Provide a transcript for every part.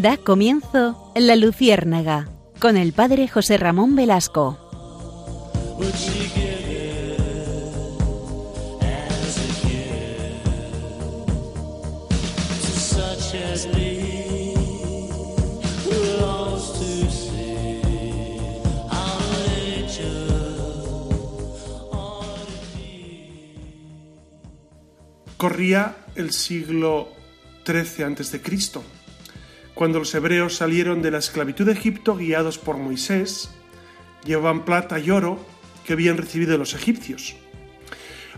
Da comienzo La Luciérnaga con el padre José Ramón Velasco. Corría el siglo XIII a.C., cuando los hebreos salieron de la esclavitud de Egipto guiados por Moisés, llevaban plata y oro que habían recibido los egipcios.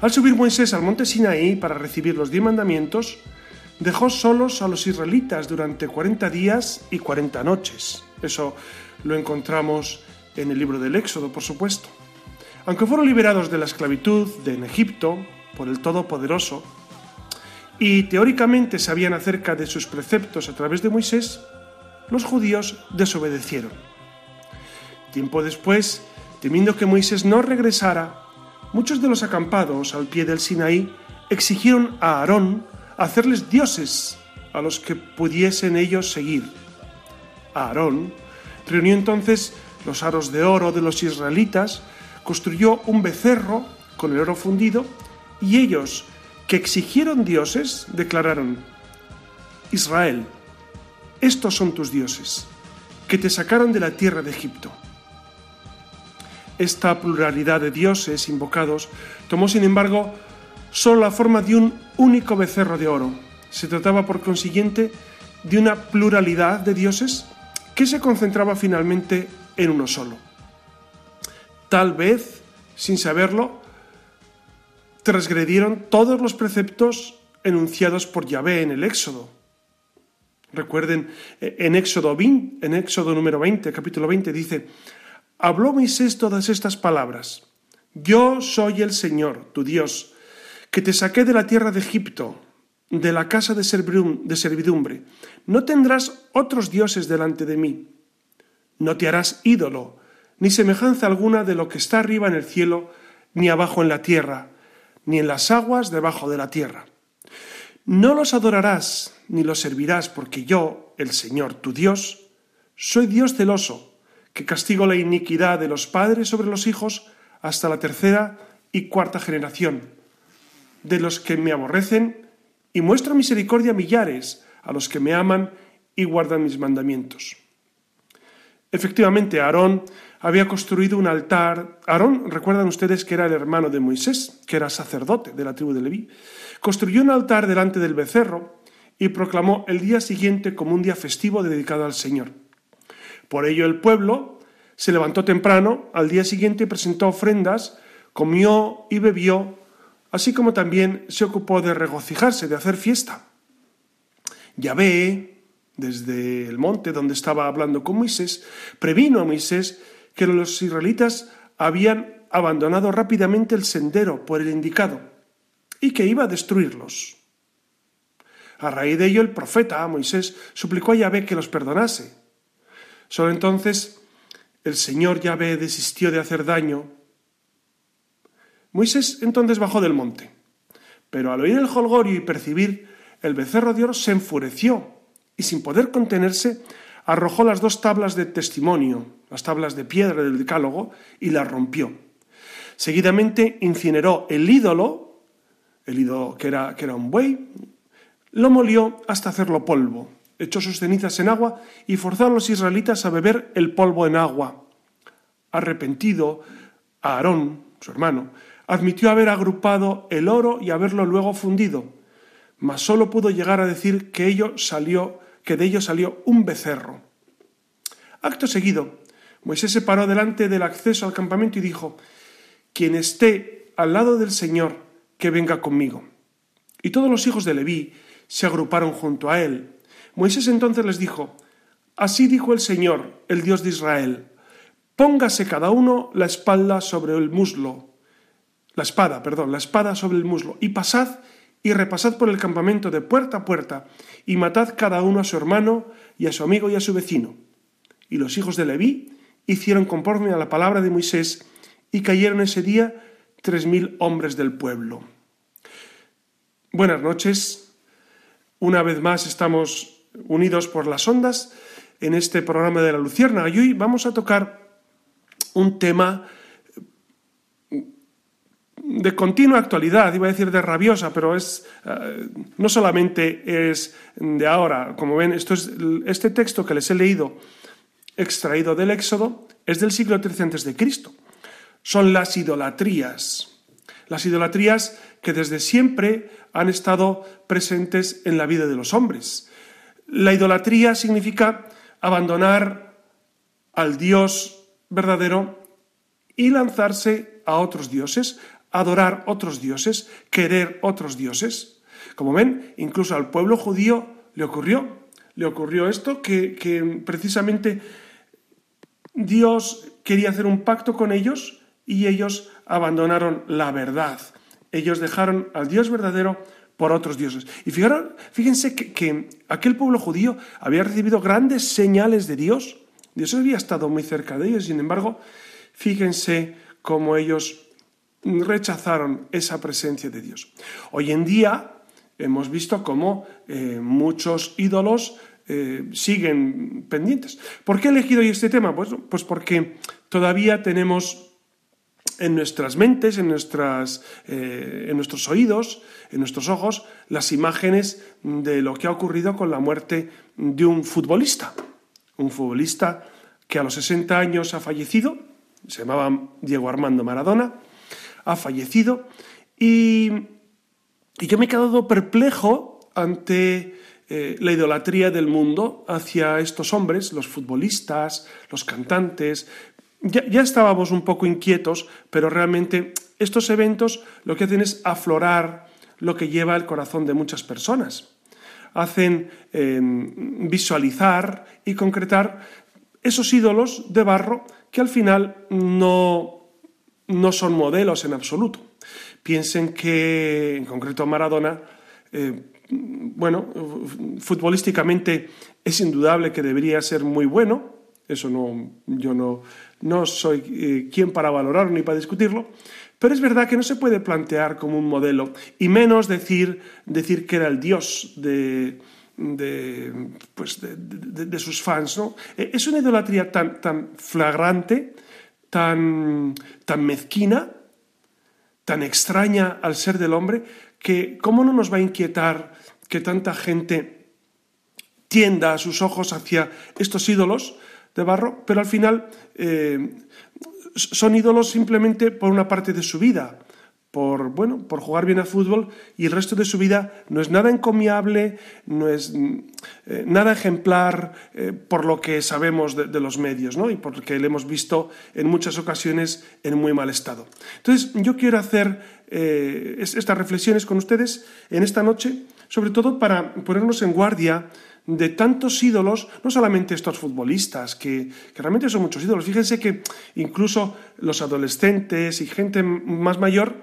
Al subir Moisés al monte Sinaí para recibir los diez mandamientos, dejó solos a los israelitas durante 40 días y 40 noches. Eso lo encontramos en el libro del Éxodo, por supuesto. Aunque fueron liberados de la esclavitud de en Egipto por el Todopoderoso, y teóricamente sabían acerca de sus preceptos a través de Moisés, los judíos desobedecieron. Tiempo después, temiendo que Moisés no regresara, muchos de los acampados al pie del Sinaí exigieron a Aarón hacerles dioses a los que pudiesen ellos seguir. Aarón reunió entonces los aros de oro de los israelitas, construyó un becerro con el oro fundido y ellos que exigieron dioses, declararon, Israel, estos son tus dioses, que te sacaron de la tierra de Egipto. Esta pluralidad de dioses invocados tomó, sin embargo, solo la forma de un único becerro de oro. Se trataba, por consiguiente, de una pluralidad de dioses que se concentraba finalmente en uno solo. Tal vez, sin saberlo, transgredieron todos los preceptos enunciados por Yahvé en el Éxodo. Recuerden, en Éxodo, 20, en Éxodo número 20, capítulo 20, dice, Habló Moisés todas estas palabras. Yo soy el Señor, tu Dios, que te saqué de la tierra de Egipto, de la casa de servidumbre. No tendrás otros dioses delante de mí. No te harás ídolo, ni semejanza alguna de lo que está arriba en el cielo, ni abajo en la tierra, ni en las aguas debajo de la tierra. No los adorarás ni los servirás, porque yo, el Señor tu Dios, soy Dios celoso, que castigo la iniquidad de los padres sobre los hijos hasta la tercera y cuarta generación, de los que me aborrecen, y muestro misericordia a millares, a los que me aman y guardan mis mandamientos. Efectivamente, Aarón había construido un altar. Aarón, recuerdan ustedes que era el hermano de Moisés, que era sacerdote de la tribu de Leví. Construyó un altar delante del becerro y proclamó el día siguiente como un día festivo dedicado al Señor. Por ello el pueblo se levantó temprano al día siguiente presentó ofrendas, comió y bebió, así como también se ocupó de regocijarse, de hacer fiesta. Yahvé, desde el monte donde estaba hablando con Moisés, previno a Moisés que los israelitas habían abandonado rápidamente el sendero por el indicado y que iba a destruirlos. A raíz de ello, el profeta Moisés suplicó a Yahvé que los perdonase. Solo entonces el Señor Yahvé desistió de hacer daño. Moisés entonces bajó del monte, pero al oír el holgorio y percibir el becerro de oro se enfureció y sin poder contenerse arrojó las dos tablas de testimonio, las tablas de piedra del decálogo, y las rompió. Seguidamente incineró el ídolo, el ídolo que era, que era un buey, lo molió hasta hacerlo polvo, echó sus cenizas en agua y forzó a los israelitas a beber el polvo en agua. Arrepentido, Aarón, su hermano, admitió haber agrupado el oro y haberlo luego fundido, mas solo pudo llegar a decir que ello salió que de ello salió un becerro. Acto seguido, Moisés se paró delante del acceso al campamento y dijo, Quien esté al lado del Señor, que venga conmigo. Y todos los hijos de Leví se agruparon junto a él. Moisés entonces les dijo, Así dijo el Señor, el Dios de Israel, póngase cada uno la espalda sobre el muslo, la espada, perdón, la espada sobre el muslo, y pasad y repasad por el campamento de puerta a puerta, y matad cada uno a su hermano y a su amigo y a su vecino. Y los hijos de Leví hicieron conforme a la palabra de Moisés, y cayeron ese día tres mil hombres del pueblo. Buenas noches. Una vez más estamos unidos por las ondas en este programa de la Lucierna. Y hoy vamos a tocar un tema de continua actualidad, iba a decir de rabiosa, pero es eh, no solamente es de ahora. Como ven, esto es, este texto que les he leído, extraído del Éxodo, es del siglo XIII antes de Cristo. Son las idolatrías. Las idolatrías que desde siempre han estado presentes en la vida de los hombres. La idolatría significa abandonar al Dios verdadero y lanzarse a otros dioses, adorar otros dioses, querer otros dioses. Como ven, incluso al pueblo judío le ocurrió, le ocurrió esto, que, que precisamente Dios quería hacer un pacto con ellos y ellos abandonaron la verdad. Ellos dejaron al Dios verdadero por otros dioses. Y fíjense que, que, aquel pueblo judío había recibido grandes señales de Dios. Dios había estado muy cerca de ellos, sin embargo, fíjense cómo ellos rechazaron esa presencia de Dios. Hoy en día hemos visto cómo eh, muchos ídolos eh, siguen pendientes. ¿Por qué he elegido hoy este tema? Pues, pues porque todavía tenemos en nuestras mentes, en, nuestras, eh, en nuestros oídos, en nuestros ojos, las imágenes de lo que ha ocurrido con la muerte de un futbolista. Un futbolista que a los 60 años ha fallecido, se llamaba Diego Armando Maradona, ha fallecido y, yo me he quedado perplejo ante eh, la idolatría del mundo hacia estos hombres, los futbolistas, los cantantes. Ya, estábamos un poco inquietos, pero realmente estos eventos lo que hacen es aflorar lo que lleva el corazón de muchas personas. Hacen em, visualizar y concretar esos ídolos de barro que al final no, no son modelos en absoluto. Piensen que, en concreto, Maradona, eh, bueno, futbolísticamente es indudable que debería ser muy bueno, eso no, yo no, no soy eh, quien para valorarlo ni para discutirlo, pero es verdad que no se puede plantear como un modelo, y menos decir, decir que era el dios de, de, pues de, sus fans. ¿no? Eh, es una idolatría tan, tan flagrante tan, tan mezquina, tan extraña al ser del hombre, que cómo no nos va a inquietar que tanta gente tienda sus ojos hacia estos ídolos de barro, pero al final eh, son ídolos simplemente por una parte de su vida, por, bueno, por jugar bien al fútbol y el resto de su vida no es nada encomiable, no es eh, nada ejemplar eh, por lo que sabemos de, los medios ¿no? y porque le hemos visto en muchas ocasiones en muy mal estado. Entonces, yo quiero hacer eh, estas reflexiones con ustedes en esta noche, sobre todo para ponernos en guardia de tantos ídolos, no solamente estos futbolistas, que, realmente son muchos ídolos. Fíjense que incluso los adolescentes y gente más mayor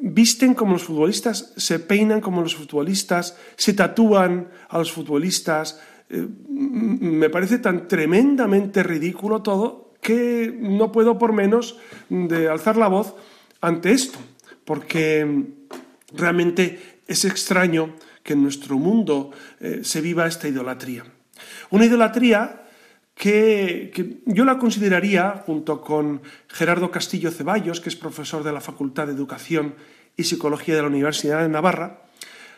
visten como los futbolistas, se peinan como los futbolistas, se tatúan a los futbolistas. Eh, me parece tan tremendamente ridículo todo que no puedo por menos de alzar la voz ante esto, porque realmente es extraño que en nuestro mundo eh, se viva esta idolatría. Una idolatría que, yo la consideraría, junto con Gerardo Castillo Ceballos, que es profesor de la Facultad de Educación y Psicología de la Universidad de Navarra,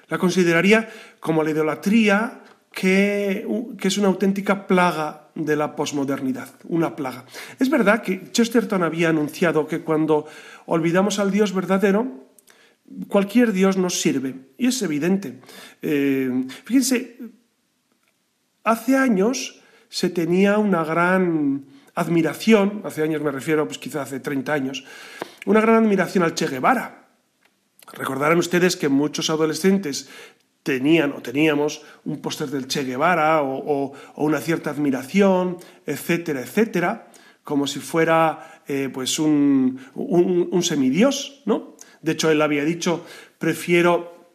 la consideraría como la idolatría que, que, es una auténtica plaga de la posmodernidad, una plaga. Es verdad que Chesterton había anunciado que cuando olvidamos al Dios verdadero, cualquier Dios nos sirve, y es evidente. Eh, fíjense, hace años se tenía una gran admiración, hace años me refiero, pues quizá hace 30 años, una gran admiración al Che Guevara. Recordarán ustedes que muchos adolescentes tenían o teníamos un póster del Che Guevara o, una cierta admiración, etcétera, etcétera, como si fuera eh, pues un, un semidios, ¿no? De hecho, él había dicho, prefiero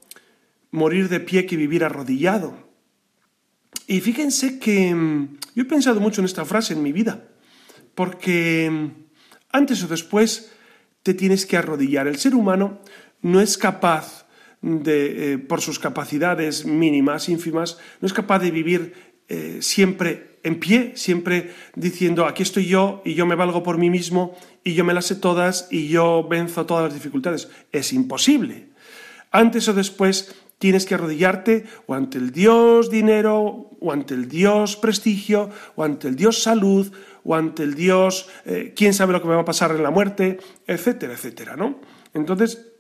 morir de pie que vivir arrodillado. Y fíjense que mm, yo he pensado mucho en esta frase en mi vida, porque mm, antes o después te tienes que arrodillar. El ser humano no es capaz de, eh, por sus capacidades mínimas, ínfimas, no es capaz de vivir eh, siempre en pie, siempre diciendo aquí estoy yo y yo me valgo por mí mismo y yo me las sé todas y yo venzo todas las dificultades. Es imposible. Antes o después tienes que arrodillarte o ante el Dios dinero, o ante el Dios prestigio, o ante el Dios salud, o ante el Dios eh, quién sabe lo que me va a pasar en la muerte, etcétera, etcétera, ¿no? Entonces,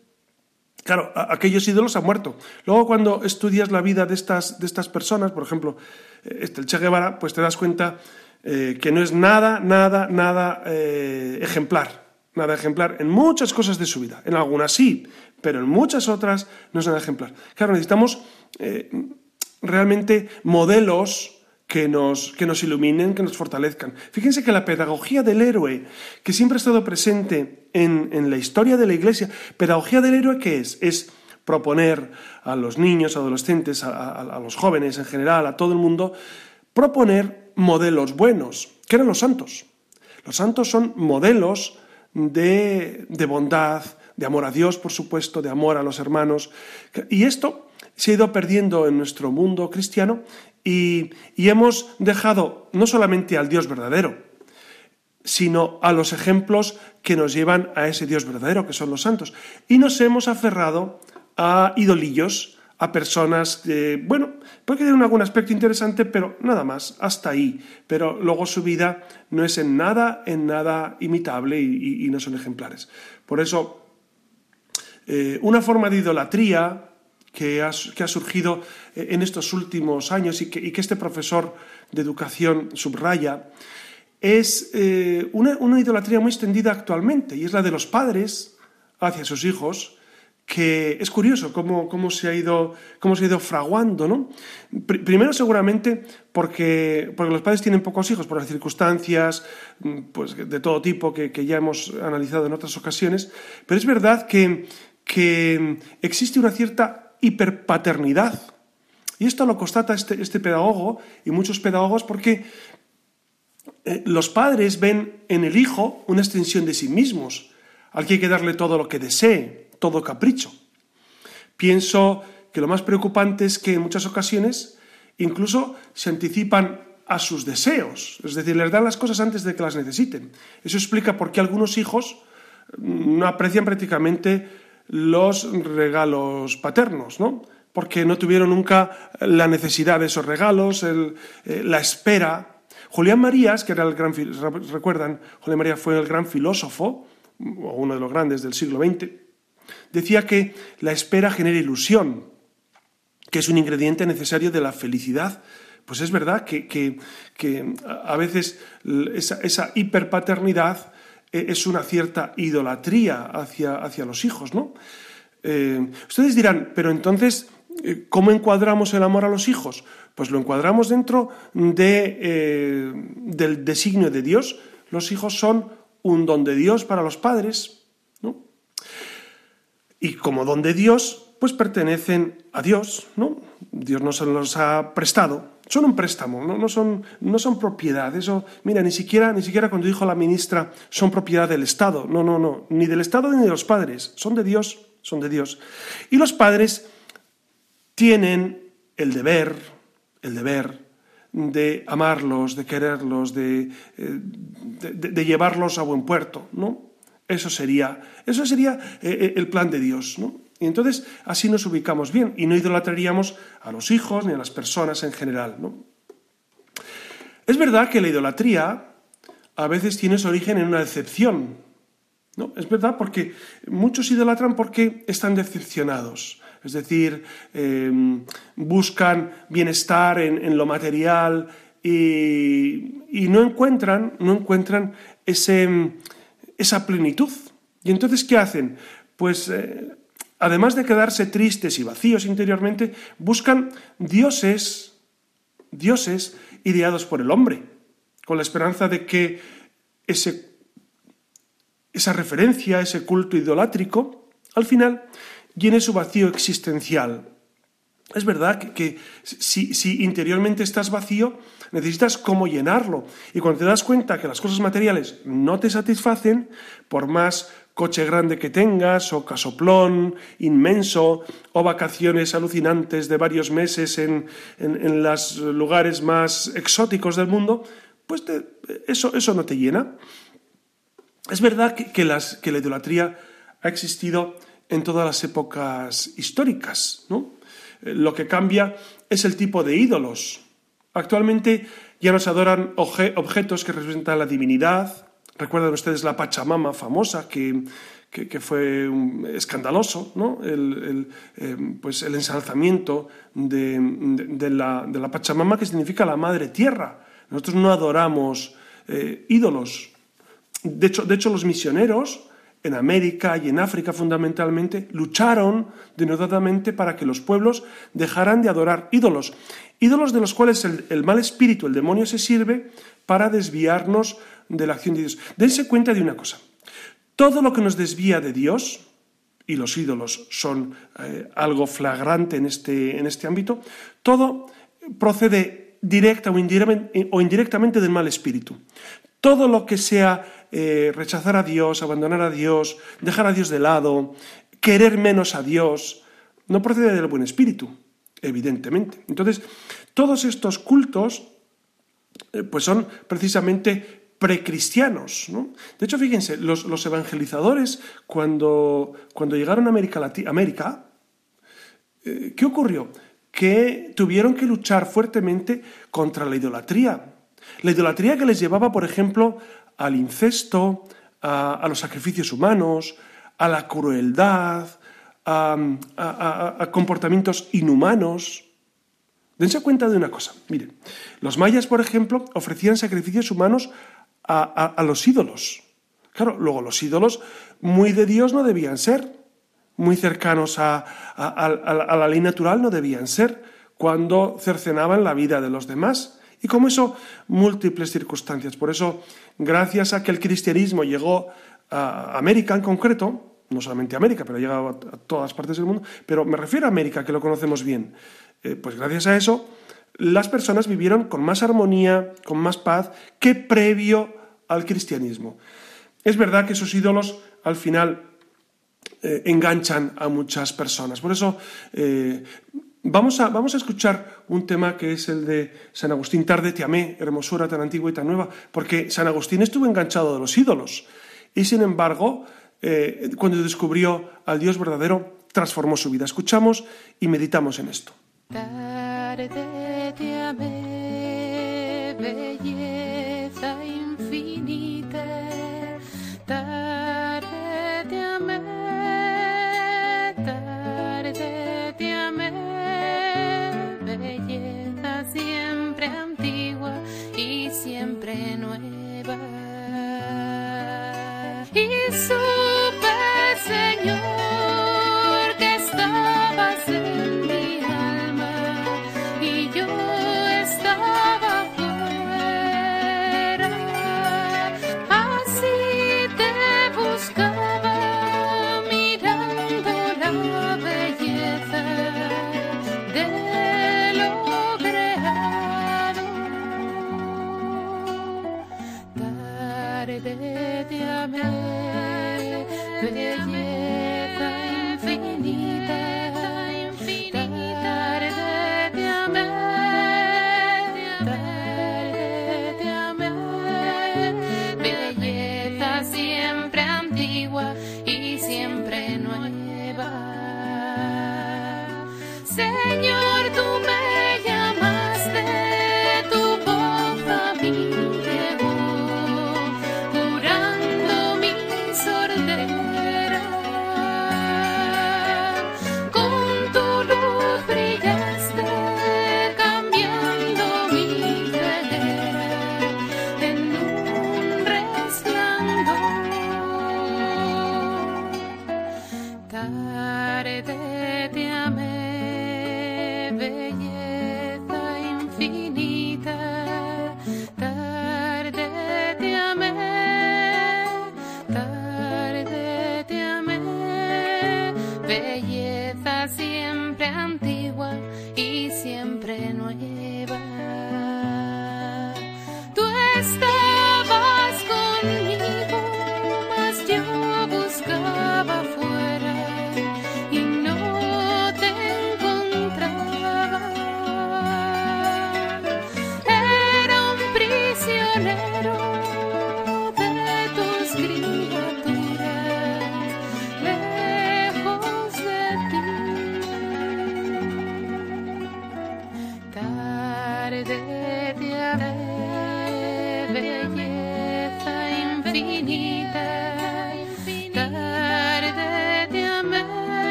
claro, aquellos ídolos han muerto. Luego cuando estudias la vida de estas, de estas personas, por ejemplo, eh, este, el Che Guevara, pues te das cuenta eh, que no es nada, nada, nada ejemplar. Nada ejemplar en muchas cosas de su vida. En algunas sí, pero en muchas otras no nada ejemplar. Claro, necesitamos realmente modelos que nos, que nos iluminen, que nos fortalezcan. Fíjense que la pedagogía del héroe, que siempre ha estado presente en, la historia de la Iglesia, pedagogía del héroe, ¿qué es? Es proponer a los niños, adolescentes, a, los jóvenes en general, a todo el mundo, proponer modelos buenos, que eran los santos. Los santos son modelos de, de bondad, de amor a Dios, por supuesto, de amor a los hermanos. Y esto se ha ido perdiendo en nuestro mundo cristiano y, hemos dejado no solamente al Dios verdadero, sino a los ejemplos que nos llevan a ese Dios verdadero, que son los santos. Y nos hemos aferrado a idolillos, a personas que, bueno, puede tener algún aspecto interesante, pero nada más, hasta ahí. Pero luego su vida no es en nada, en nada imitable y, no son ejemplares. Por eso, eh, una forma de idolatría que ha, surgido eh, en estos últimos años y que, este profesor de educación subraya, es eh, una, idolatría muy extendida actualmente y es la de los padres hacia sus hijos, que es curioso cómo, se, ha ido, cómo se ha ido fraguando. ¿no? primero seguramente porque, porque los padres tienen pocos hijos por las circunstancias mm, pues, de todo tipo que, que ya hemos analizado en otras ocasiones, pero es verdad que, que existe una cierta hiperpaternidad. Y esto lo constata este, este pedagogo y muchos pedagogos porque eh, los padres ven en el hijo una extensión de sí mismos, al que hay que darle todo lo que desee, todo capricho. Pienso que lo más preocupante es que en muchas ocasiones incluso se anticipan a sus deseos, es decir, les dan las cosas antes de que las necesiten. Eso explica por qué algunos hijos no aprecian prácticamente los regalos paternos, ¿no? Porque no tuvieron nunca la necesidad de esos regalos, eh, la espera. Julián Marías, que era el gran, recuerdan, Julián Marías fue el gran filósofo, o uno de los grandes del siglo XX, decía que la espera genera ilusión, que es un ingrediente necesario de la felicidad. Pues es verdad que, a veces esa, hiperpaternidad es una cierta idolatría hacia, hacia los hijos, ¿no? Eh, ustedes dirán, pero entonces, eh, ¿cómo encuadramos el amor a los hijos? Pues lo encuadramos dentro de, eh, del designio de Dios. Los hijos son un don de Dios para los padres, ¿no? Y como don de Dios, pues pertenecen a Dios, ¿no? Dios nos los ha prestado son un préstamo, no, son, no son propiedad. Eso, mira, ni siquiera, ni siquiera cuando dijo la ministra son propiedad del Estado. No, no, no, ni del Estado ni de los padres. Son de Dios, son de Dios. Y los padres tienen el deber, el deber de amarlos, de quererlos, de, eh, de, llevarlos a buen puerto, ¿no? Eso sería, eso sería eh, eh, el plan de Dios, ¿no? Y entonces así nos ubicamos bien y no idolatraríamos a los hijos ni a las personas en general. Es verdad que la idolatría a veces tiene su origen en una decepción. ¿no? Es verdad porque muchos idolatran porque están decepcionados. Es decir, em, buscan bienestar en, lo material y, no encuentran, no encuentran ese, esa plenitud. ¿Y entonces qué hacen? Pues eh, además de quedarse tristes y vacíos interiormente, buscan dioses, dioses ideados por el hombre, con la esperanza de que ese, esa referencia, ese culto idolátrico, al final llene su vacío existencial. Es verdad que, si, si, interiormente estás vacío, necesitas cómo llenarlo. Y cuando te das cuenta que las cosas materiales no te satisfacen, por más coche grande que tengas, o casoplón inmenso, o vacaciones alucinantes de varios meses en, los lugares más exóticos del mundo, pues eso, eso no te llena. Es verdad que, que la idolatría ha existido en todas las épocas históricas, ¿no? Lo que cambia es el tipo de ídolos. Actualmente ya no se adoran objetos que representan la divinidad. Recuerdan ustedes la Pachamama famosa que, fue escandaloso, ¿no? el, eh, pues el ensalzamiento de, la, Pachamama que significa la madre tierra. Nosotros no adoramos eh, ídolos. De hecho, de hecho, los misioneros en América y en África fundamentalmente, lucharon denodadamente para que los pueblos dejaran de adorar ídolos, ídolos de los cuales el, mal espíritu, el demonio, se sirve para desviarnos de la acción de Dios. Dense cuenta de una cosa, todo lo que nos desvía de Dios, y los ídolos son eh, algo flagrante en este, en este ámbito, todo procede directa o indirectamente del mal espíritu. Todo lo que sea eh, rechazar a Dios, abandonar a Dios, dejar a Dios de lado, querer menos a Dios, no procede del buen espíritu, evidentemente. Entonces, todos estos cultos, eh, pues son precisamente precristianos. ¿no? De hecho, fíjense, los, evangelizadores, cuando, cuando, llegaron a América, eh, ¿qué ocurrió? Que tuvieron que luchar fuertemente contra la idolatría. La idolatría que les llevaba, por ejemplo, al incesto, a, los sacrificios humanos, a la crueldad, a, comportamientos inhumanos. Dense cuenta de una cosa. Miren, los mayas, por ejemplo, ofrecían sacrificios humanos a, los ídolos. Claro, luego los ídolos muy de Dios no debían ser, muy cercanos a, la ley natural no debían ser, cuando cercenaban la vida de los demás. Y como eso, múltiples circunstancias. Por eso, gracias a que el cristianismo llegó a América en concreto, no solamente a América, pero ha llegado a todas partes del mundo, pero me refiero a América, que lo conocemos bien, eh, pues gracias a eso, las personas vivieron con más armonía, con más paz, que previo al cristianismo. Es verdad que esos ídolos al final eh, enganchan a muchas personas. Por eso eh, Vamos a, vamos a, escuchar un tema que es el de San Agustín, Tarde te amé, hermosura tan antigua y tan nueva, porque San Agustín estuvo enganchado de los ídolos y sin embargo, eh, cuando descubrió al Dios verdadero, transformó su vida. Escuchamos y meditamos en esto. Tarde te amé,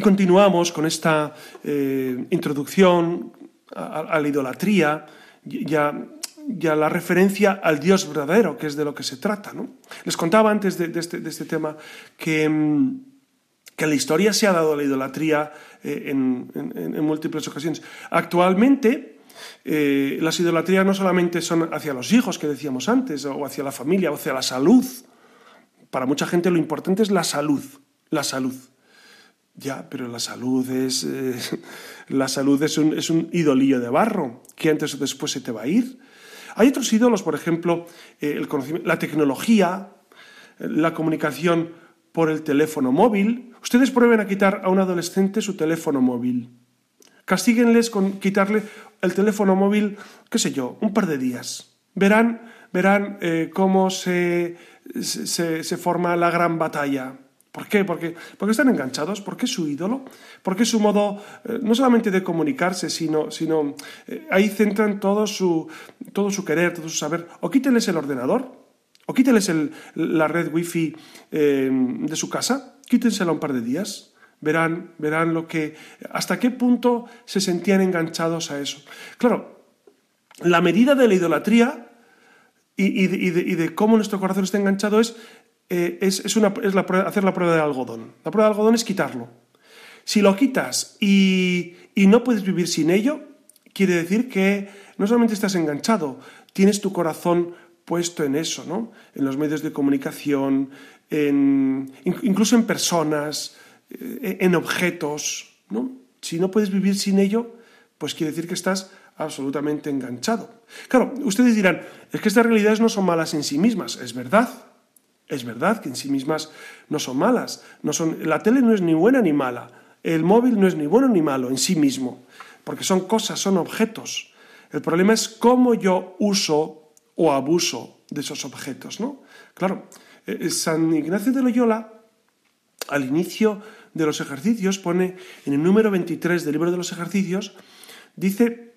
Continuamos con esta eh, introducción a, la idolatría y a, la referencia al Dios verdadero, que es de lo que se trata. ¿no? Les contaba antes de, este, este tema que, mm, que la historia se ha dado la idolatría eh, en, en- en múltiples ocasiones. Actualmente, eh, las idolatrías no solamente son hacia los hijos, que decíamos antes, o hacia la familia, o hacia la salud. Para mucha gente lo importante es la salud, la salud. Ya, pero la salud es eh, la salud es un, es un idolillo de barro que antes o después se te va a ir. Hay otros ídolos, por ejemplo, eh, el conocimiento, la tecnología, la comunicación por el teléfono móvil. Ustedes prueben a quitar a un adolescente su teléfono móvil. Castíguenles con quitarle el teléfono móvil, qué sé yo, un par de días. Verán, verán eh, cómo se, se, se forma la gran batalla. ¿Por qué? Porque, porque están enganchados, porque es su ídolo, porque es su modo eh, no solamente de comunicarse, sino, sino eh, ahí centran todo su, todo su querer, todo su saber. O quítenles el ordenador, o quítenles la red wifi eh, de su casa, quítensela un par de días. Verán, verán lo que, hasta qué punto se sentían enganchados a eso. Claro, la medida de la idolatría y de cómo nuestro corazón está enganchado es, eh, es, es una- es la hacer la prueba del algodón. La prueba del algodón es quitarlo. Si lo quitas y, y no puedes vivir sin ello, quiere decir que no solamente estás enganchado, tienes tu corazón puesto en eso, ¿no? En los medios de comunicación, en- in- incluso en personas, eh, en objetos, ¿no? Si no puedes vivir sin ello, pues quiere decir que estás absolutamente enganchado. Claro, ustedes dirán, es que estas realidades no son malas en sí mismas, es verdad. Es verdad que en sí mismas no son malas. La tele no es ni buena ni mala. El móvil no es ni bueno ni malo en sí mismo. Porque son cosas, son objetos. El problema es cómo yo uso o abuso de esos objetos. ¿no? Claro, eh, San Ignacio de Loyola, al inicio de los ejercicios, pone en el número 23 del libro de los ejercicios, dice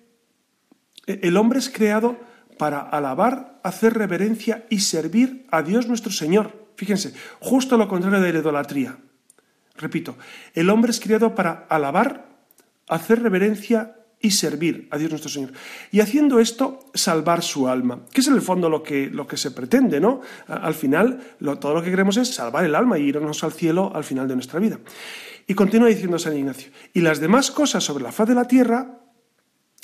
el hombre es creado para alabar, hacer reverencia y servir a Dios nuestro Señor. Fíjense, justo lo contrario de la idolatría. Repito, el hombre es creado para alabar, hacer reverencia y servir a Dios nuestro Señor. Y haciendo esto, salvar su alma, que es en el fondo lo que, lo que se pretende, ¿no? Al final, todo lo que queremos es salvar el alma y irnos al cielo al final de nuestra vida. Y continúa diciendo San Ignacio, y las demás cosas sobre la faz de la tierra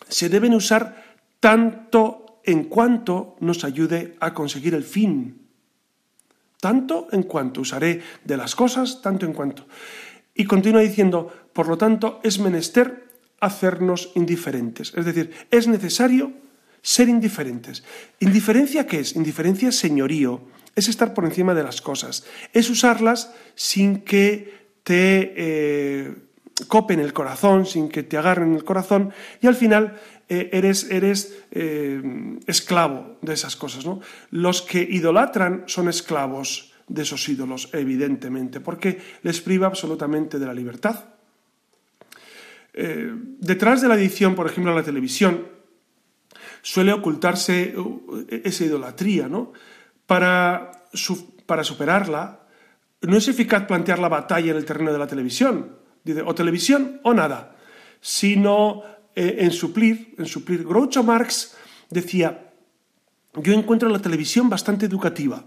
se deben usar tanto en cuanto nos ayude a conseguir el fin. Tanto en cuanto usaré de las cosas, tanto en cuanto. Y continúa diciendo, por lo tanto, es menester hacernos indiferentes. Es decir, es necesario ser indiferentes. ¿Indiferencia qué es? Indiferencia es señorío, es estar por encima de las cosas, es usarlas sin que te eh, copen el corazón, sin que te agarren el corazón y al final eh, eres, eres eh, esclavo de esas cosas. ¿no? Los que idolatran son esclavos de esos ídolos, evidentemente, porque les priva absolutamente de la libertad. Eh, detrás de la edición, por ejemplo, a la televisión, suele ocultarse esa idolatría, ¿no? Para, para superarla, no es eficaz plantear la batalla en el terreno de la televisión, o televisión o nada, sino eh, en suplir, en suplir. Groucho Marx decía, yo encuentro la televisión bastante educativa.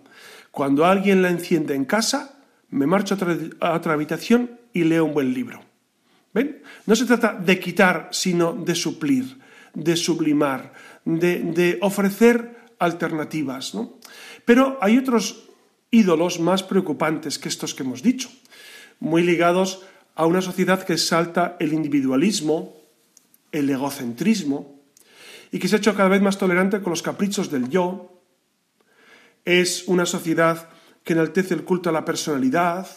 Cuando alguien la enciende en casa, me marcho a otra, habitación y leo un buen libro. ¿Ven? No se trata de quitar, sino de suplir, de sublimar, de, de ofrecer alternativas. ¿no? Pero hay otros ídolos más preocupantes que estos que hemos dicho, muy ligados a una sociedad que exalta el individualismo, el egocentrismo, y que se ha hecho cada vez más tolerante con los caprichos del yo. Es una sociedad que enaltece el culto a la personalidad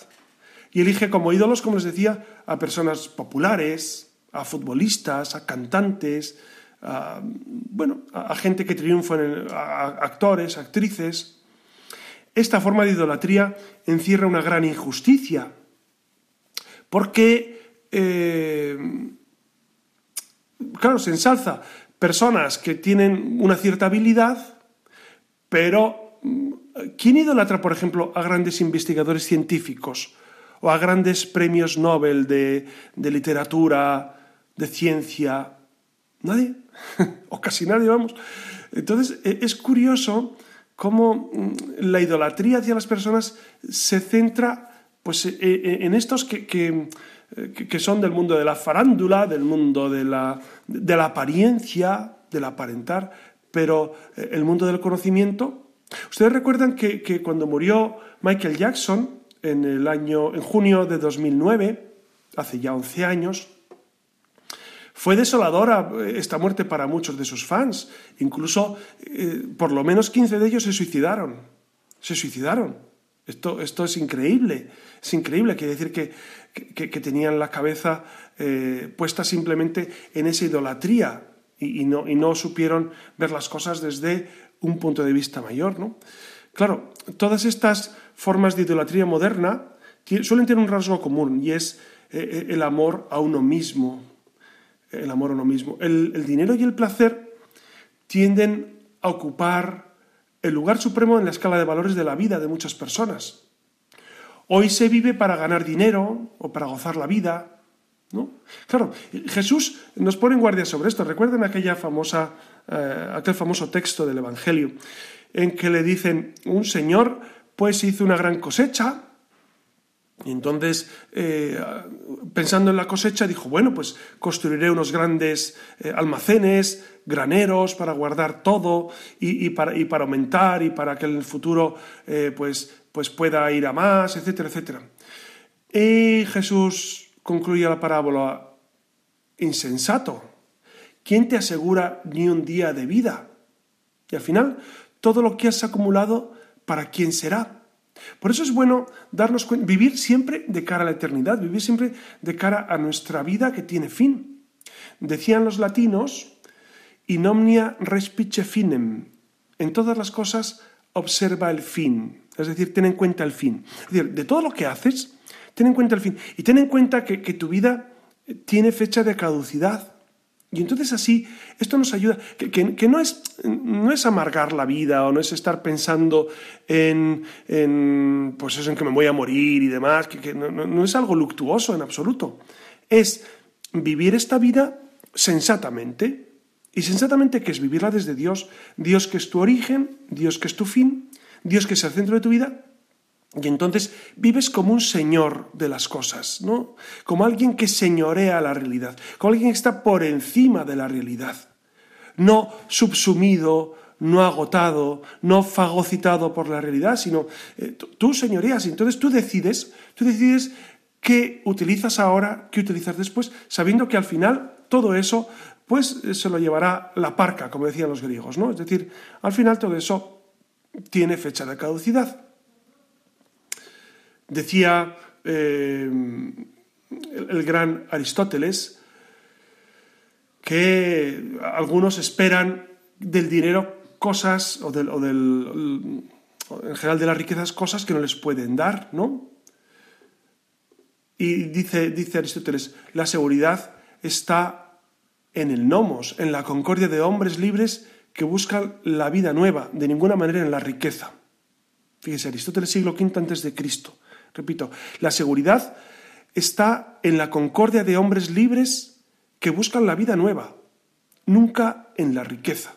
y elige como ídolos, como les decía, a personas populares, a futbolistas, a cantantes, a, bueno, a, gente que triunfa, en a actores, actrices. Esta forma de idolatría encierra una gran injusticia, porque, eh, claro, se ensalza personas que tienen una cierta habilidad, pero mm, ¿quién idolatra, por ejemplo, a grandes investigadores científicos o a grandes premios Nobel de, de literatura, de ciencia? Nadie, o casi nadie, vamos. Entonces, e, es curioso cómo mm, la idolatría hacia las personas se centra pues, e, e, en estos que, que, son del mundo de la farándula, del mundo de la, de la apariencia, del aparentar, pero eh, el mundo del conocimiento. Ustedes recuerdan que, que cuando murió Michael Jackson en el año, en junio de 2009, hace ya 11 años, fue desoladora eh, esta muerte para muchos de sus fans. Incluso eh, por lo menos 15 de ellos se suicidaron. Se suicidaron. Esto, esto es increíble. Es increíble. Quiere decir que, que, tenían la cabeza eh, puesta simplemente en esa idolatría y, no, y, no, supieron ver las cosas desde un punto de vista mayor. ¿no? Claro, todas estas formas de idolatría moderna suelen tener un rasgo común y es el amor a uno mismo, el amor a uno mismo. El, dinero y el placer tienden a ocupar el lugar supremo en la escala de valores de la vida de muchas personas. Hoy se vive para ganar dinero o para gozar la vida. ¿no? Claro, Jesús nos pone en guardia sobre esto. Recuerden aquella famosa, eh, aquel famoso texto del Evangelio en que le dicen, un señor pues hizo una gran cosecha y entonces, eh, pensando en la cosecha, dijo, bueno, pues construiré unos grandes eh, almacenes, graneros para guardar todo y, para, aumentar y para que en el futuro eh, pues, pues pueda ir a más, etcétera, etcétera. Y Jesús concluye la parábola, insensato, ¿quién te asegura ni un día de vida? Y al final, todo lo que has acumulado, ¿para quién será? Por eso es bueno darnos cuenta, vivir siempre de cara a la eternidad, vivir siempre de cara a nuestra vida que tiene fin. Decían los latinos, in omnia respice finem. En todas las cosas observa el fin, es decir, ten en cuenta el fin. Es decir, de todo lo que haces, ten en cuenta el fin. Y ten en cuenta que, que tu vida tiene fecha de caducidad. Y entonces así, esto nos ayuda, que, no, es, no, es, amargar la vida o no es estar pensando en, pues eso, en que me voy a morir y demás, que, no, no es algo luctuoso en absoluto. Es vivir esta vida sensatamente. ¿Y sensatamente qué es? Vivirla desde Dios. Dios que es tu origen, Dios que es tu fin, Dios que es el centro de tu vida y entonces vives como un señor de las cosas, ¿no? Como alguien que señorea la realidad, como alguien que está por encima de la realidad, no subsumido, no agotado, no fagocitado por la realidad, sino eh, tú señoreas y entonces tú decides, tú decides qué utilizas ahora, qué utilizas después, sabiendo que al final todo eso pues eh, se lo llevará la parca, como decían los griegos, ¿no? Es decir, al final todo eso tiene fecha de caducidad. Decía eh, el, gran Aristóteles que algunos esperan del dinero cosas, o del, en general de las riquezas, cosas que no les pueden dar, ¿no? Y dice, dice Aristóteles, la seguridad está en el nomos, en la concordia de hombres libres que buscan la vida nueva, de ninguna manera en la riqueza. Fíjese, Aristóteles siglo V antes de Cristo. Repito, la seguridad está en la concordia de hombres libres que buscan la vida nueva, nunca en la riqueza.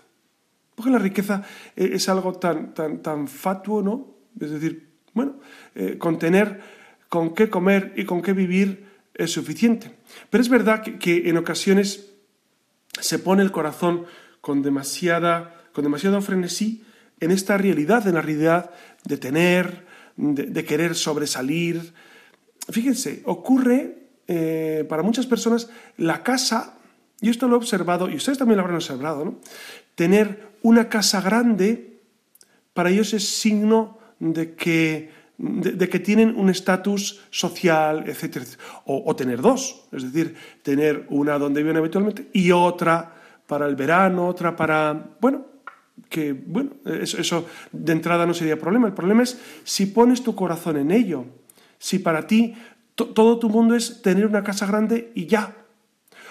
Porque la riqueza eh, es algo tan, tan, tan fatuo, ¿no? Es decir, bueno, eh, con tener con qué comer y con qué vivir es suficiente. Pero es verdad que, en ocasiones se pone el corazón con demasiada, con demasiado frenesí en esta realidad, en la realidad de tener, de, querer sobresalir. Fíjense, ocurre eh, para muchas personas la casa, y esto lo he observado, y ustedes también lo habrán observado, ¿no? tener una casa grande para ellos es signo de que, de, que tienen un estatus social, etc. O, tener dos, es decir, tener una donde viven habitualmente y otra para el verano, otra para, bueno, que, bueno, eso, de entrada no sería problema. El problema es si pones tu corazón en ello, si para ti todo tu mundo es tener una casa grande y ya,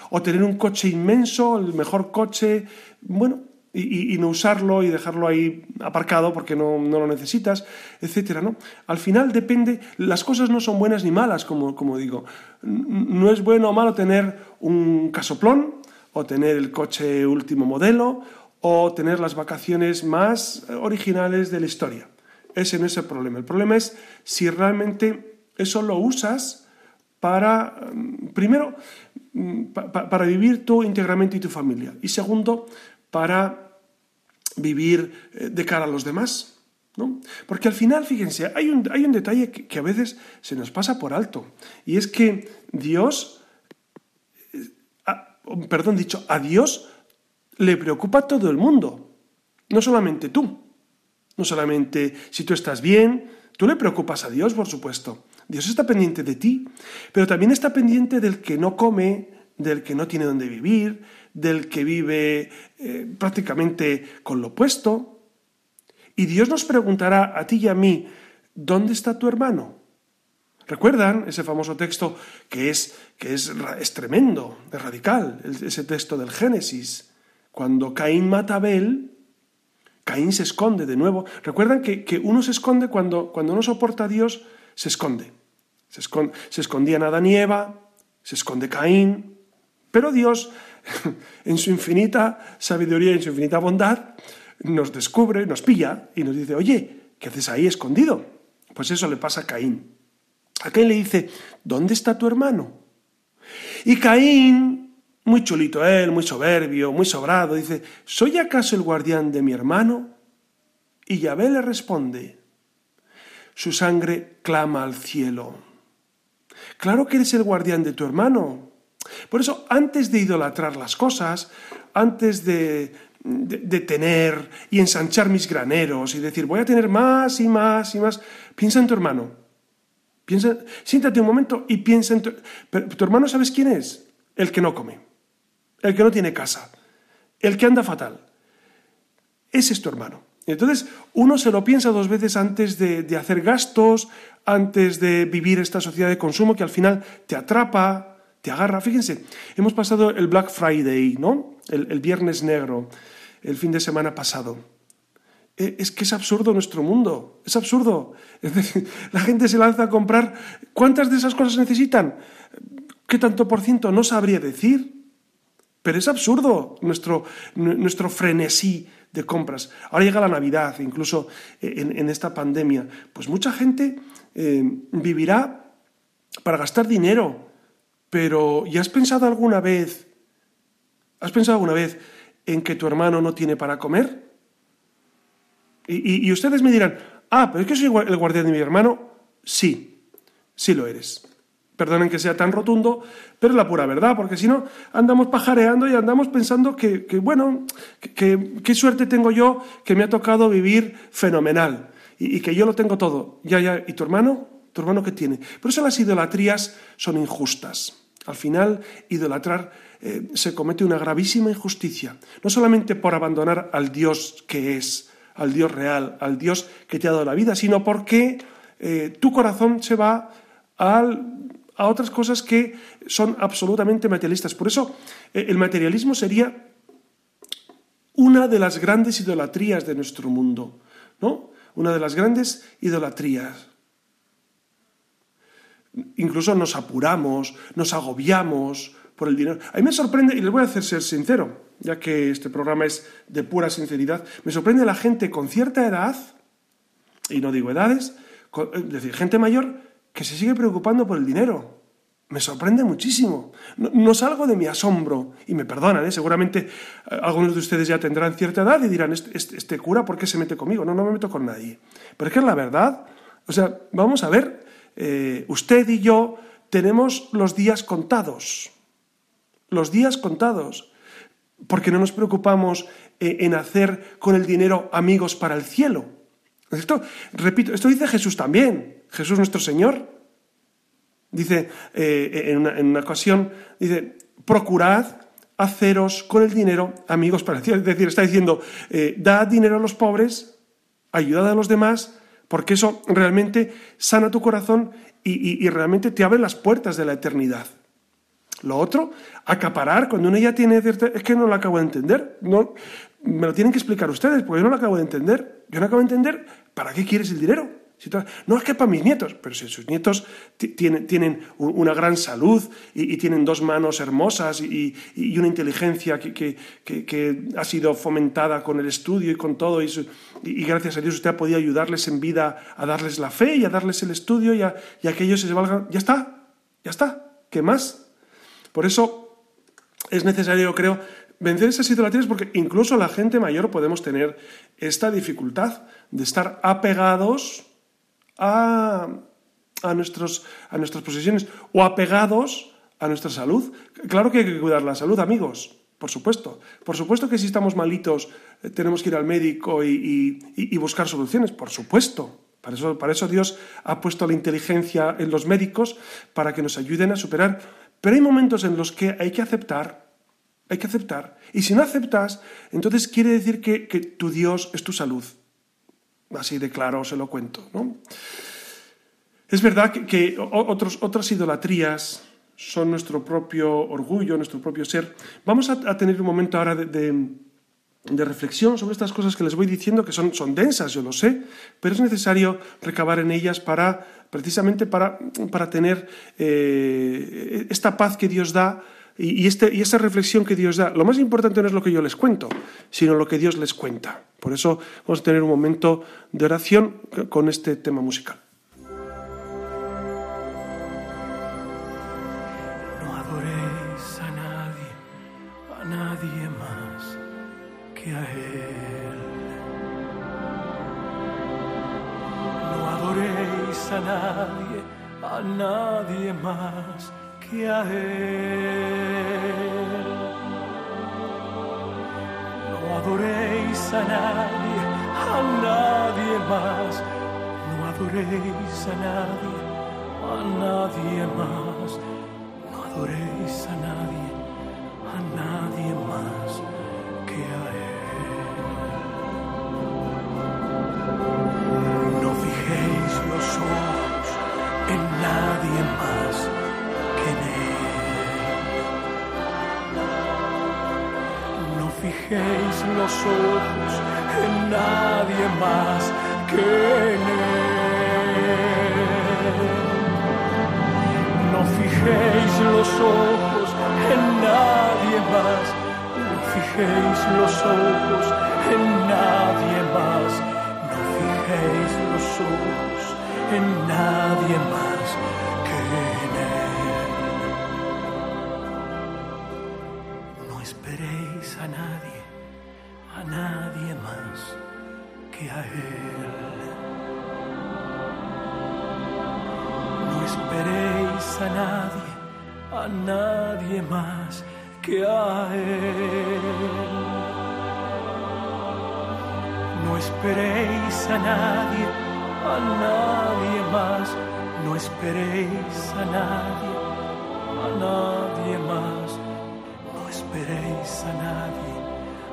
o tener un coche inmenso, el mejor coche, bueno, y, no usarlo y dejarlo ahí aparcado porque no, lo necesitas, etcétera, ¿no? Al final depende, las cosas no son buenas ni malas, como, como digo. No es bueno o malo tener un casoplón o tener el coche último modelo o tener las vacaciones más originales de la historia. Ese no es el problema. El problema es si realmente eso lo usas para, primero, para vivir tú íntegramente y tu familia. Y segundo, para vivir eh, de cara a los demás. ¿no? Porque al final, fíjense, hay un, hay un detalle que, a veces se nos pasa por alto, y es que Dios, eh, perdón dicho, a Dios le preocupa a todo el mundo, no solamente tú, no solamente si tú estás bien, tú le preocupas a Dios, por supuesto. Dios está pendiente de ti, pero también está pendiente del que no come, del que no tiene dónde vivir, del que vive eh, prácticamente con lo opuesto. Y Dios nos preguntará a ti y a mí, ¿dónde está tu hermano? ¿Recuerdan ese famoso texto que es, que es, es tremendo, es radical, ese texto del Génesis? Cuando Caín mata a Abel, Caín se esconde de nuevo. ¿Recuerdan que, uno se esconde cuando, cuando no soporta a Dios? Se esconde. Se, esconde, se escondían Adán y Eva, se esconde Caín, pero Dios en su infinita sabiduría en su infinita bondad, nos descubre, nos pilla y nos dice, oye, ¿qué haces ahí escondido? Pues eso le pasa a Caín. A Caín le dice, ¿dónde está tu hermano? Y Caín, muy chulito él, muy soberbio, muy sobrado, dice, ¿soy acaso el guardián de mi hermano? Y Yahvé le responde, su sangre clama al cielo. Claro que eres el guardián de tu hermano, por eso, antes de idolatrar las cosas, antes de, tener y ensanchar mis graneros y decir, voy a tener más y más y más, piensa en tu hermano. Piensa, siéntate un momento y piensa en tu... ¿Tu hermano sabes quién es? El que no come, el que no tiene casa, el que anda fatal. Ese es tu hermano. Entonces, uno se lo piensa dos veces antes de, hacer gastos, antes de vivir esta sociedad de consumo que al final te atrapa, te agarra. Fíjense, hemos pasado el Black Friday, ¿no? El, viernes negro, el fin de semana pasado. E, es que es absurdo nuestro mundo, es absurdo. la gente se lanza a comprar. ¿Cuántas de esas cosas necesitan? ¿Qué tanto por ciento? No sabría decir. Pero es absurdo nuestro, nuestro frenesí de compras. Ahora llega la Navidad, incluso en, esta pandemia. Pues mucha gente eh, vivirá para gastar dinero, pero, ¿y has pensado alguna vez, has pensado alguna vez en que tu hermano no tiene para comer? Y, ustedes me dirán, ah, pero es que soy el guardián de mi hermano. Sí, sí lo eres. Perdonen que sea tan rotundo, pero es la pura verdad, porque si no, andamos pajareando y andamos pensando que, bueno, que, qué suerte tengo yo que me ha tocado vivir fenomenal y, que yo lo tengo todo. Ya, ya, ¿y tu hermano? ¿Tu hermano qué tiene? Por eso las idolatrías son injustas. Al final, idolatrar eh, se comete una gravísima injusticia, no solamente por abandonar al Dios que es, al Dios real, al Dios que te ha dado la vida, sino porque eh, tu corazón se va a otras cosas que son absolutamente materialistas. Por eso, eh, el materialismo sería una de las grandes idolatrías de nuestro mundo, ¿no? Una de las grandes idolatrías. Incluso nos apuramos, nos agobiamos por el dinero. A mí me sorprende, y les voy a hacer ser sincero, ya que este programa es de pura sinceridad, me sorprende la gente con cierta edad, y no digo edades, es decir, gente mayor que se sigue preocupando por el dinero. Me sorprende muchísimo. No, salgo de mi asombro. Y me perdonan, ¿eh? seguramente eh, algunos de ustedes ya tendrán cierta edad y dirán, este, este, este, cura, ¿por qué se mete conmigo? No, no me meto con nadie. Pero es que es la verdad. O sea, vamos a ver, eh, usted y yo tenemos los días contados. Los días contados. Porque no nos preocupamos en hacer con el dinero amigos para el cielo. Repito, esto dice Jesús también. Jesús nuestro Señor. Dice eh, en, una, ocasión, dice, procurad haceros con el dinero amigos para Es decir, está diciendo, eh, dad dinero a los pobres, ayudad a los demás, porque eso realmente sana tu corazón y, realmente te abre las puertas de la eternidad. Lo otro, acaparar, cuando uno ya tiene cierta... Es que no lo acabo de entender. No, me lo tienen que explicar ustedes, porque yo no lo acabo de entender. Yo no acabo de entender para qué quieres el dinero. No es que para mis nietos, pero si sus nietos tienen, una gran salud y, tienen dos manos hermosas y, una inteligencia que, ha sido fomentada con el estudio y con todo, y, gracias a Dios usted ha podido ayudarles en vida a darles la fe y a darles el estudio y a, que ellos se valgan. Ya está, ya está, ¿qué más? Por eso es necesario, creo, vencer esas idolatrías porque incluso la gente mayor podemos tener esta dificultad de estar apegados a, nuestros, a nuestras posesiones o apegados a nuestra salud. Claro que hay que cuidar la salud, amigos, por supuesto. Por supuesto que si estamos malitos eh, tenemos que ir al médico y, buscar soluciones, por supuesto. Para eso, para eso Dios ha puesto la inteligencia en los médicos para que nos ayuden a superar. Pero hay momentos en los que hay que aceptar, hay que aceptar. Y si no aceptas, entonces quiere decir que, que tu Dios es tu salud. Así de claro se lo cuento. ¿no? Es verdad que, otros, otras idolatrías son nuestro propio orgullo, nuestro propio ser. Vamos a, tener un momento ahora de, reflexión sobre estas cosas que les voy diciendo, que son, son densas, yo lo sé, pero es necesario recabar en ellas para, precisamente para, para tener eh, esta paz que Dios da y, este, y esa reflexión que Dios da, lo más importante no es lo que yo les cuento, sino lo que Dios les cuenta. Por eso vamos a tener un momento de oración con este tema musical. No adoréis a nadie, a nadie más que a Él. No adoréis a nadie, a nadie más que a Él. No adoréis a nadie, a nadie más. No adoréis a nadie, a nadie más. No adoréis a nadie, los ojos en nadie más que en Él. No fijéis los ojos en nadie más, no fijéis los ojos en nadie más, no fijéis los ojos en nadie más No esperéis a nadie, a nadie más que a Él. No esperéis a nadie, a nadie más, no esperéis a nadie, a nadie más, no esperéis a nadie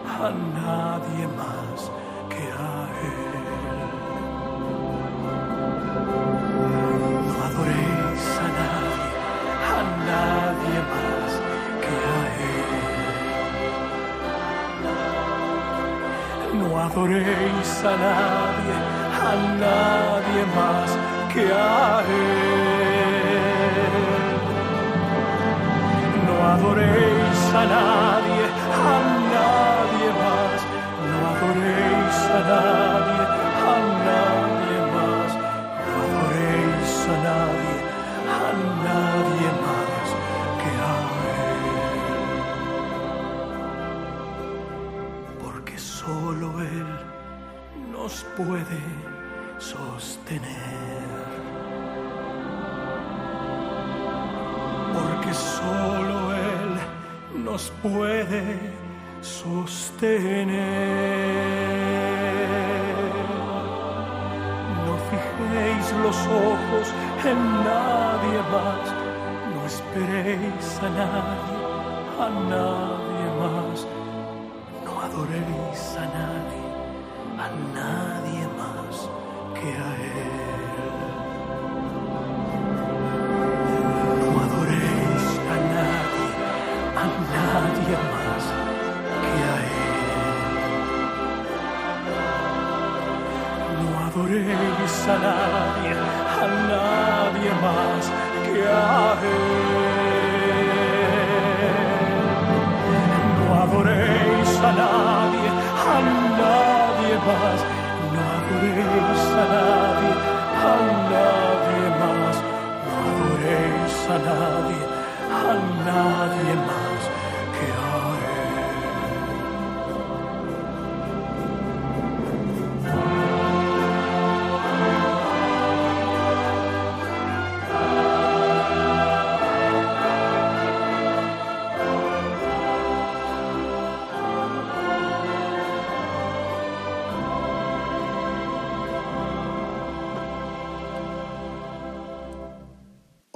a nadie más que a adoréis a nadie, a nadie más que a Él. No fijéis los ojos en nadie más, no esperéis a nadie, a nadie más, no adoréis a nadie, a nadie adoréis a nadie, a nadie más que a Él. No adoréis a nadie, a nadie más. No adoréis a nadie, a nadie más. No adoréis a nadie, a nadie más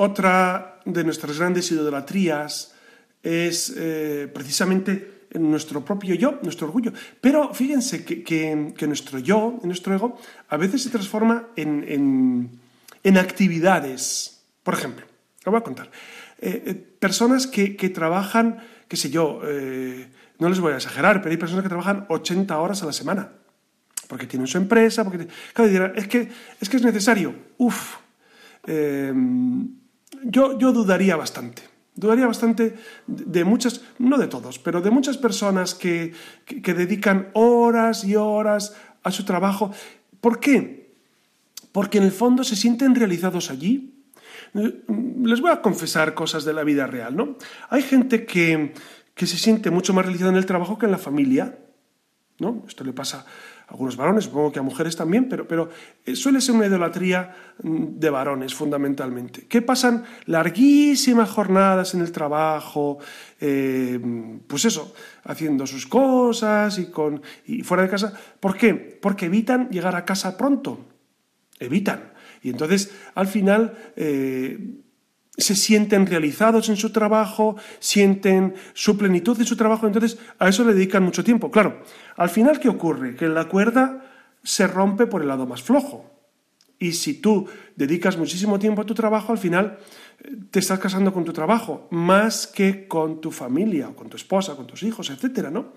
Otra de nuestras grandes idolatrías es eh, precisamente nuestro propio yo, nuestro orgullo. Pero fíjense que, que- nuestro yo, nuestro ego, a veces se transforma en, en- en actividades. Por ejemplo, lo voy a contar. Eh, eh, personas que, que trabajan, qué sé yo, no les voy a exagerar, pero hay personas que trabajan 80 horas a la semana porque tienen su empresa, porque... Claro, es que es, que es necesario. Uf, eh, yo, yo dudaría bastante. Dudaría bastante de muchas, no de todos, pero de muchas personas que, que- dedican horas y horas a su trabajo. ¿Por qué? Porque en el fondo se sienten realizados allí. Les voy a confesar cosas de la vida real, ¿no? Hay gente que, que se siente mucho más realizada en el trabajo que en la familia. ¿no? Esto le pasa algunos varones, supongo que a mujeres también, pero, pero eh, suele ser una idolatría mm, de varones fundamentalmente, que pasan larguísimas jornadas en el trabajo, eh, pues eso, haciendo sus cosas y, con, y fuera de casa. ¿Por qué? Porque evitan llegar a casa pronto, evitan. Y entonces, al final, eh, se sienten realizados en su trabajo, sienten su plenitud en su trabajo, entonces a eso le dedican mucho tiempo. Claro, al final, ¿qué ocurre? Que la cuerda se rompe por el lado más flojo. Y si tú dedicas muchísimo tiempo a tu trabajo, al final eh, te estás casando con tu trabajo, más que con tu familia, o con tu esposa, con tus hijos, etcétera, ¿no?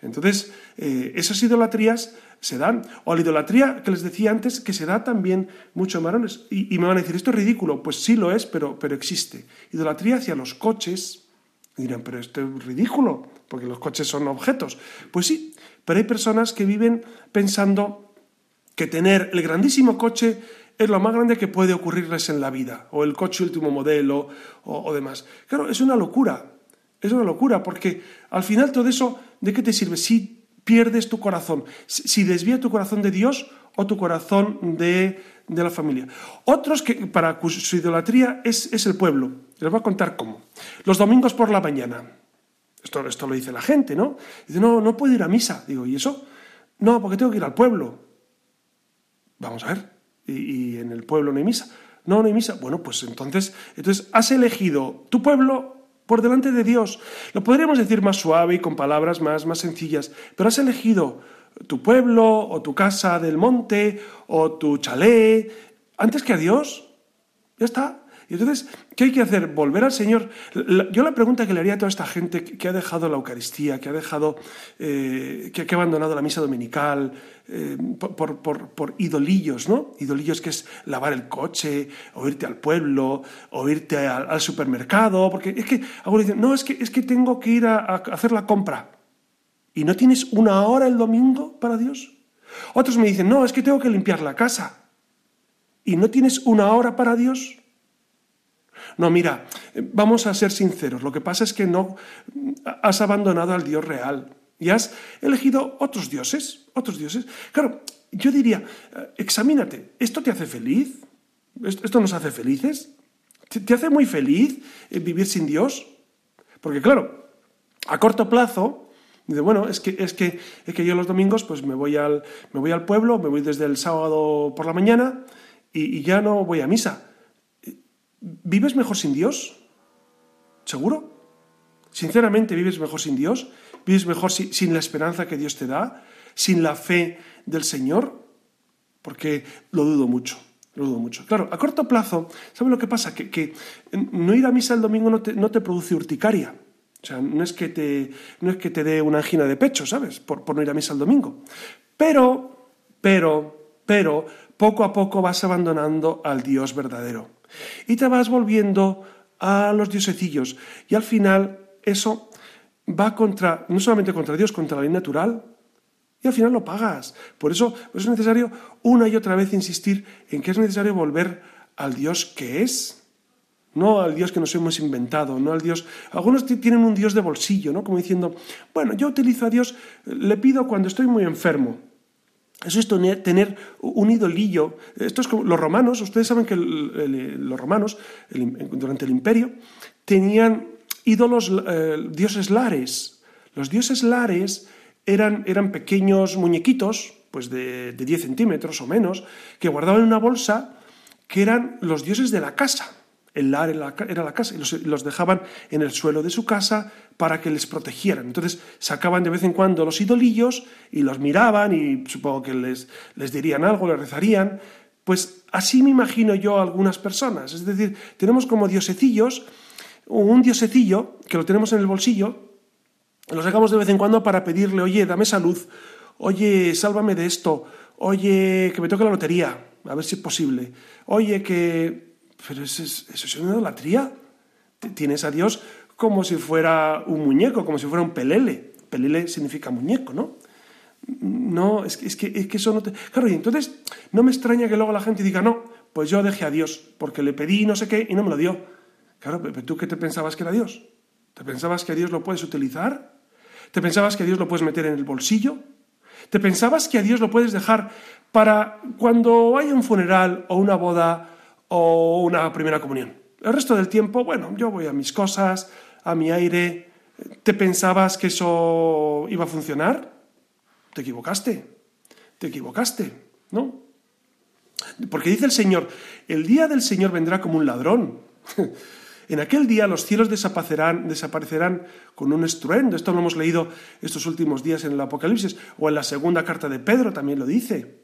Entonces, eh, esas idolatrías se dan. O la idolatría que les decía antes, que se da también mucho en varones. Y, y me van a decir, ¿esto es ridículo? Pues sí lo es, pero, pero existe. Idolatría hacia los coches. Y dirán, pero esto es ridículo, porque los coches son objetos. Pues sí, pero hay personas que viven pensando que tener el grandísimo coche es lo más grande que puede ocurrirles en la vida, o el coche último modelo, o, demás. Claro, es una locura, es una locura, porque al final todo eso, ¿de qué te sirve? Si pierdes tu corazón, si desvía tu corazón de Dios o tu corazón de, de la familia. Otros que para su idolatría es, es el pueblo. Les voy a contar cómo. Los domingos por la mañana. Esto, esto lo dice la gente, ¿no? Dice, no, no puedo ir a misa. Digo, ¿y eso? No, porque tengo que ir al pueblo. Vamos a ver. ¿Y, en el pueblo no hay misa? No, no hay misa. Bueno, pues entonces, entonces has elegido tu pueblo por delante de Dios. Lo podríamos decir más suave y con palabras más, más sencillas, pero has elegido tu pueblo o tu casa del monte o tu chalet antes que a Dios. Ya está. Y entonces, ¿qué hay que hacer? Volver al Señor. Yo la pregunta que le haría a toda esta gente que, ha dejado la Eucaristía, que ha dejado, eh, que, ha abandonado la misa dominical, eh, por, por- por- idolillos, ¿no? Idolillos que es lavar el coche, o irte al pueblo, o irte al, supermercado, porque es que algunos dicen, no, es que, es que tengo que ir a hacer la compra. ¿Y no tienes una hora el domingo para Dios? Otros me dicen, no, es que tengo que limpiar la casa. ¿Y no tienes una hora para Dios? No, mira, eh, vamos a ser sinceros. Lo que pasa es que no has abandonado al Dios real. y has elegido otros dioses, otros dioses. Claro, yo diría, eh, examínate, ¿esto te hace feliz? ¿Esto nos hace felices? ¿Te hace muy feliz eh, vivir sin Dios? Porque claro, a corto plazo, dice, bueno, es que, es que, es que yo los domingos pues me voy, al, me voy al pueblo, me voy desde el sábado por la mañana y, ya no voy a misa. ¿Vives mejor sin Dios? ¿Seguro? ¿Sinceramente vives mejor sin Dios? ¿Vives mejor sin la esperanza que Dios te da? ¿Sin la fe del Señor? Porque lo dudo mucho. Lo dudo mucho. Claro, a corto plazo, ¿sabes lo que pasa? Que, no ir a misa el domingo no te, no te, produce urticaria. O sea, no es que te, no es que te dé una angina de pecho, ¿sabes? Por, por no ir a misa el domingo. Pero, pero, pero, poco a poco vas abandonando al Dios verdadero. Y te vas volviendo a los diosecillos. Y al final eso va contra, no solamente contra Dios, contra la ley natural, y al final lo pagas. Por eso, es necesario una y otra vez insistir en que es necesario volver al Dios que es, no al Dios que nos hemos inventado, no al Dios... Algunos tienen un Dios de bolsillo, ¿no? Como diciendo, bueno, yo utilizo a Dios, le pido cuando estoy muy enfermo. Eso es tener un idolillo. Esto es como los romanos, ustedes saben que los romanos, durante el imperio, tenían ídolos, eh, dioses lares. Los dioses lares eran, eran pequeños muñequitos, pues de, de 10 centímetros o menos, que guardaban en una bolsa, que eran los dioses de la casa. El lar era la casa y los, dejaban en el suelo de su casa para que les protegieran. Entonces sacaban de vez en cuando los idolillos y los miraban y supongo que les, les dirían algo, les rezarían. Pues así me imagino yo algunas personas. Es decir, tenemos como diosecillos, un diosecillo que lo tenemos en el bolsillo lo sacamos de vez en cuando para pedirle, oye, dame salud, oye, sálvame de esto, oye, que me toque la lotería, a ver si es posible, oye, que... Pero eso es, una idolatría. Tienes a Dios como si fuera un muñeco, como si fuera un pelele. Pelele significa muñeco, ¿no? No, es que, es que, es que eso no te... Claro, y entonces no me extraña que luego la gente diga, no, pues yo dejé a Dios, porque le pedí no sé qué y no me lo dio. Claro, pero tú qué te pensabas que era Dios? ¿Te pensabas que a Dios lo puedes utilizar? ¿Te pensabas que a Dios lo puedes meter en el bolsillo? ¿Te pensabas que a Dios lo puedes dejar para cuando haya un funeral o una boda o una primera comunión? El resto del tiempo, bueno, yo voy a mis cosas, a mi aire. ¿Te pensabas que eso iba a funcionar? Te equivocaste. Te equivocaste, ¿no? Porque dice el Señor, el día del Señor vendrá como un ladrón. En aquel día los cielos desaparecerán, desaparecerán con un estruendo. Esto lo hemos leído estos últimos días en el Apocalipsis, o en la segunda carta de Pedro también lo dice.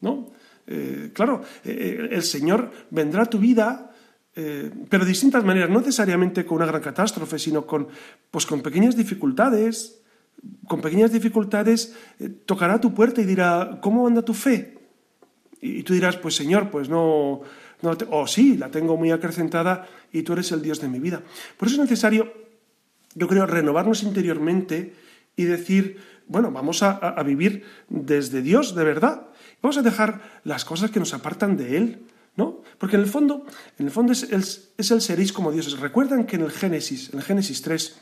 ¿No? Eh, claro, eh, eh, el Señor vendrá a tu vida, pero de distintas maneras, no necesariamente con una gran catástrofe, sino con, pues con pequeñas dificultades. Con pequeñas dificultades tocará tu puerta y dirá, ¿cómo anda tu fe? Y tú dirás, pues Señor, pues no, o sí, la tengo muy acrecentada y tú eres el Dios de mi vida. Por eso es necesario, yo creo, renovarnos interiormente y decir, bueno, vamos a, vivir desde Dios de verdad. Vamos a dejar las cosas que nos apartan de Él, ¿no? Porque en el fondo, en el fondo es, el, es seréis como dioses. Recuerdan que en el Génesis, en el Génesis 3,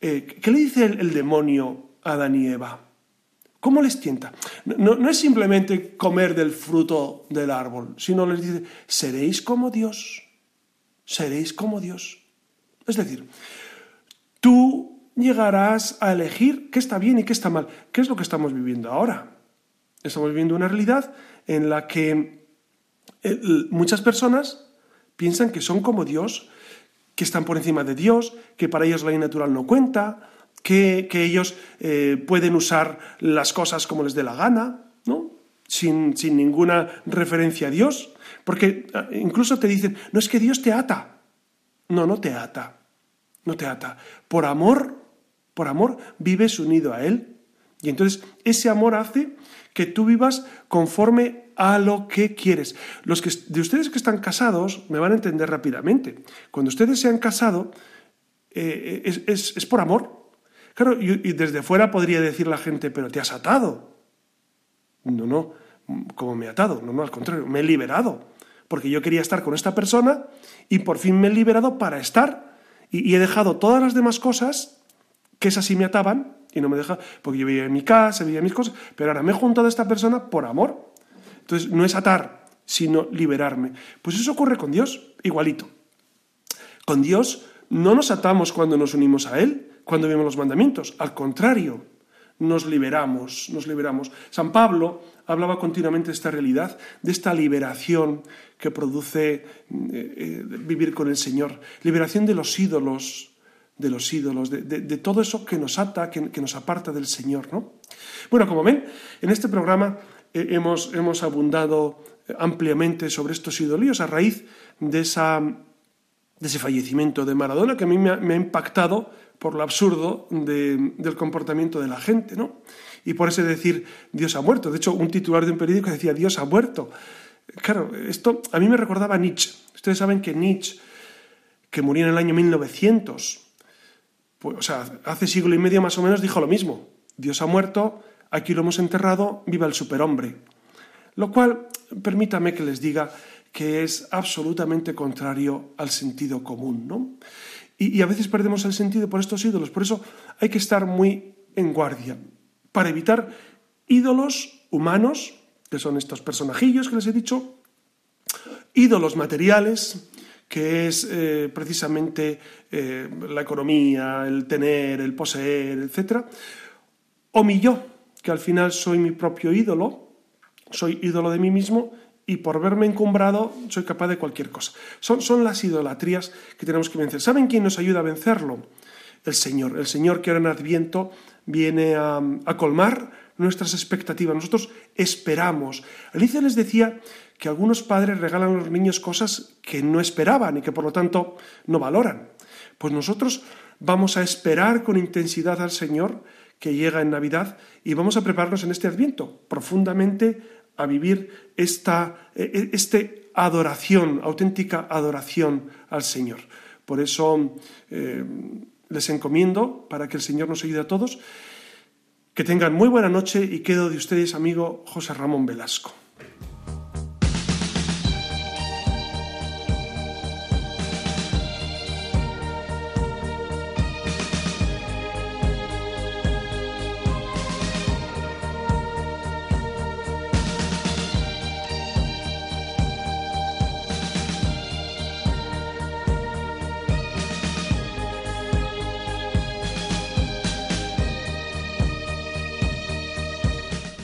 eh, ¿qué le dice el demonio a Adán y Eva? ¿Cómo les tienta? No, es simplemente comer del fruto del árbol, sino les dice, seréis como Dios, seréis como Dios. Es decir, tú llegarás a elegir qué está bien y qué está mal. ¿Qué es lo que estamos viviendo ahora? Estamos viviendo una realidad en la que eh, muchas personas piensan que son como Dios, que están por encima de Dios, que para ellos la ley natural no cuenta, que, ellos eh, pueden usar las cosas como les dé la gana, ¿no? Sin, sin ninguna referencia a Dios. Porque ah, incluso te dicen, no es que Dios te ata. No, no te ata. No te ata. Por amor, por amor, vives unido a Él. Y entonces ese amor hace que tú vivas conforme a lo que quieres. Los que, de ustedes que están casados me van a entender rápidamente. Cuando ustedes se han casado, eh, es, es por amor. Claro, y, desde fuera podría decir la gente, pero te has atado. No, no, ¿cómo me he atado? No, no, al contrario, me he liberado. Porque yo quería estar con esta persona y por fin me he liberado para estar. Y, he dejado todas las demás cosas que esas sí me ataban y no me deja, porque yo en mi casa, vivía mis cosas, pero ahora me he juntado a esta persona por amor. Entonces, no es atar, sino liberarme. Pues eso ocurre con Dios, igualito. Con Dios no nos atamos cuando nos unimos a Él, cuando vemos los mandamientos, al contrario, nos liberamos, nos liberamos. San Pablo hablaba continuamente de esta realidad, de esta liberación que produce eh, eh, vivir con el Señor, liberación de los ídolos, de los ídolos, de, todo eso que nos ata, que, nos aparta del Señor. ¿no? Bueno, como ven, en este programa eh, hemos, hemos abundado ampliamente sobre estos idolíos a raíz de, esa, de ese fallecimiento de Maradona que a mí me ha impactado por lo absurdo del comportamiento de la gente, ¿no? Y por ese decir Dios ha muerto. De hecho, un titular de un periódico decía Dios ha muerto. Claro, esto a mí me recordaba a Nietzsche. Ustedes saben que Nietzsche, que murió en el año 1900, pues, o sea, hace siglo y medio más o menos dijo lo mismo. Dios ha muerto, aquí lo hemos enterrado, viva el superhombre. Lo cual, permítame que les diga que es absolutamente contrario al sentido común, ¿no? Y, a veces perdemos el sentido por estos ídolos. Por eso hay que estar muy en guardia para evitar ídolos humanos, que son estos personajillos que les he dicho, ídolos materiales, que es eh, precisamente eh, la economía, el tener, el poseer, etc. O mi yo, que al final soy mi propio ídolo, soy ídolo de mí mismo y por verme encumbrado soy capaz de cualquier cosa. Son, son las idolatrías que tenemos que vencer. ¿Saben quién nos ayuda a vencerlo? El Señor. El Señor que ahora en Adviento viene a, colmar nuestras expectativas. Nosotros esperamos. Alicia les decía que algunos padres regalan a los niños cosas que no esperaban y que por lo tanto no valoran. Pues nosotros vamos a esperar con intensidad al Señor que llega en Navidad y vamos a prepararnos en este Adviento profundamente a vivir esta e, e, este adoración, auténtica adoración al Señor. Por eso eh, les encomiendo, para que el Señor nos ayude a todos, que tengan muy buena noche y quedo de ustedes, amigo José Ramón Velasco.